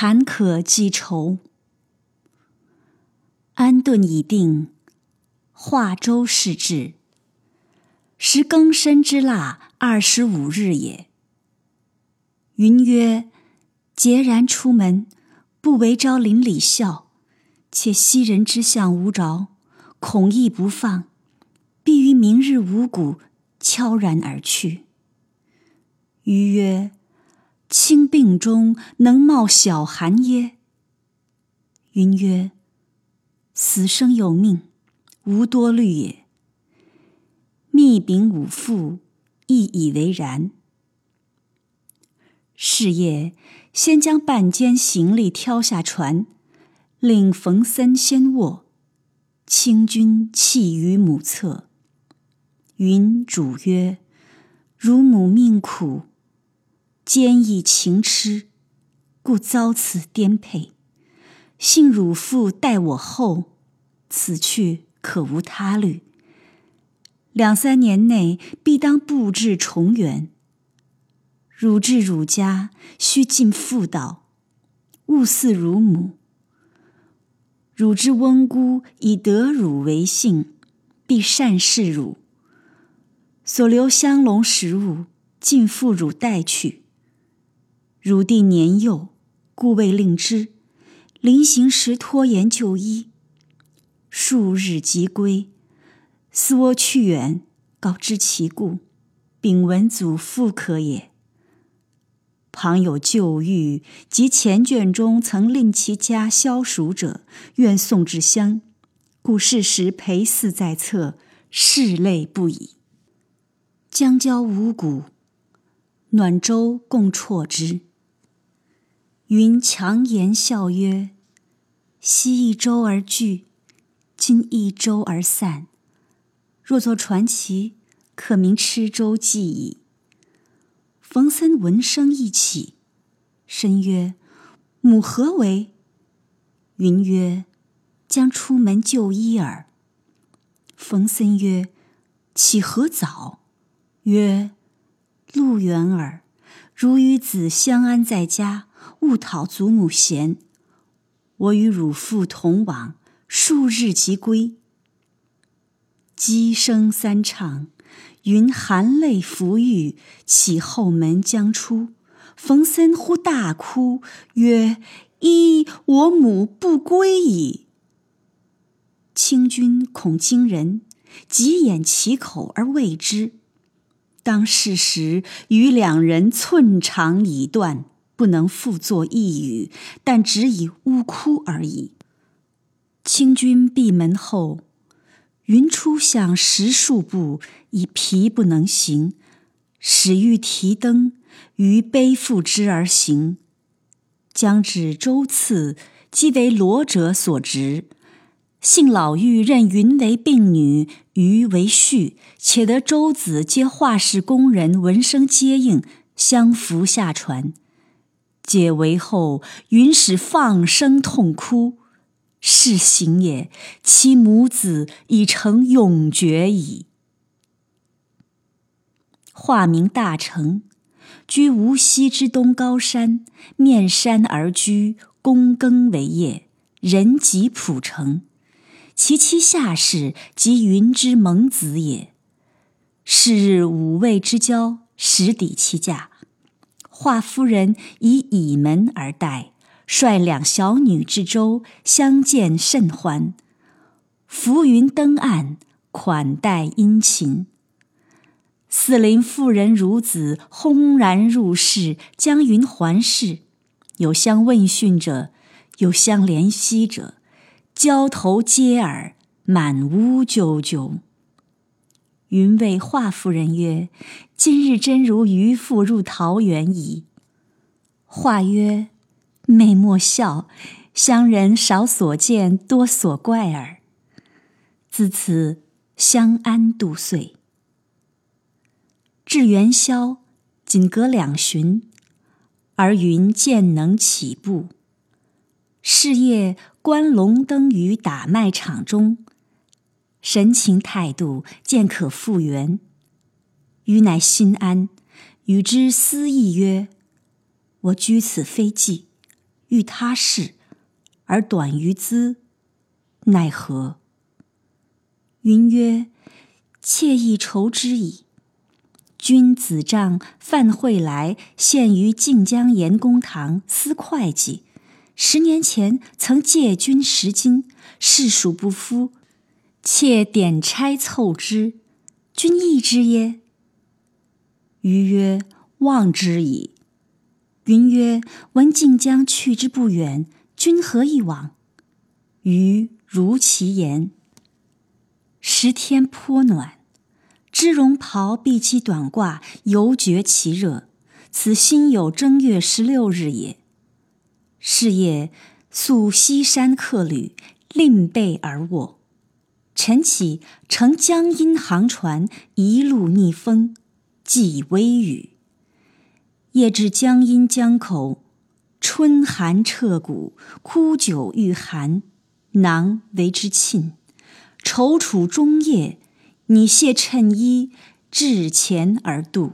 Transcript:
坎坷积愁。安顿已定，化州是至。时更申之腊二十五日也。云曰：“孑然出门，不为昭邻里孝，且昔人之相无着，恐亦不放，必于明日五谷悄然而去。”余曰：“轻病中能冒小寒耶？”云曰。死生有命，无多虑也。密禀五父，亦以为然。是夜，先将半间行李挑下船，令冯森先卧，清君弃于母侧。云主曰：“汝母命苦，坚毅情痴，故遭此颠沛。”幸汝父待我厚，此去可无他虑。两三年内必当布置重圆。汝至汝家，须尽妇道，勿似汝母。汝之翁姑以得汝为幸，必善事汝。所留香笼食物，尽付汝带去。汝弟年幼，故未令之。临行时拖延就医，数日即归。思我去远，告知其故，禀闻祖父可也。旁有旧谕及前卷中曾令其家消暑者，愿送至乡，故事时陪祀在侧，拭泪不已。将交五谷，暖粥共啜之。云强颜笑曰：“昔一舟而聚，今一舟而散。若作传奇，可名吃舟记矣。”冯森闻声一起，深曰：“母何为？”云曰：“将出门就医耳。”冯森曰：“岂何早？”曰：“路远耳，如与子相安在家。”勿讨祖母嫌，我与汝父同往，数日即归。鸡声三唱，云含泪抚玉，启后门将出。冯森忽大哭，曰：“一我母不归矣！”清君恐惊人，急掩其口而谓之。当是时，与两人寸肠已断。不能复作一语，但只以呜哭而已。清君闭门后，云初向十数步，已疲不能行，始欲提灯，于背负之而行。将至周次，即为罗者所执。幸老妪认云为病女，余为婿，且得周子皆画室工人，闻声接应，相扶下船。解围后，云使放声痛哭，是行也。其母子已成永绝矣。化名大成，居无锡之东高山，面山而居，躬耕为业，人及蒲城。其妻夏氏即云之蒙子也。是日五味之交，始抵其价。华夫人以倚门而待，率两小女之舟相见甚欢。浮云登岸，款待殷勤。四邻妇人孺子轰然入室，将云环视，有相问讯者，有相怜惜者，交头接耳，满屋啾啾。云谓华夫人曰：“今日真如渔父入桃源矣。”话曰：“妹莫笑，乡人少所见，多所怪耳。”自此相安度岁。至元宵，仅隔两旬，而云渐能起步。是夜观龙灯于打麦场中。神情态度渐可复原，余乃心安，与之思议曰：“我居此非计，欲他事，而短于兹，奈何？云曰：“妾亦愁之矣。君子仗范惠来现于晋江严公堂司会稽，十年前曾借君十金，世属不敷，妾点差凑之，君意之耶？”余曰：“望之矣。”云曰：“闻晋江去之不远，君何以往？”余如其言。时天颇暖，织绒袍蔽其短褂，犹觉其热。此心有正月十六日也。是夜宿西山客旅，令备而卧。晨起，乘江阴航船，一路逆风，寄微雨。夜至江阴江口，春寒彻骨，枯酒欲寒，囊为之沁。踌躇中夜，拟卸衬衣，至前而渡。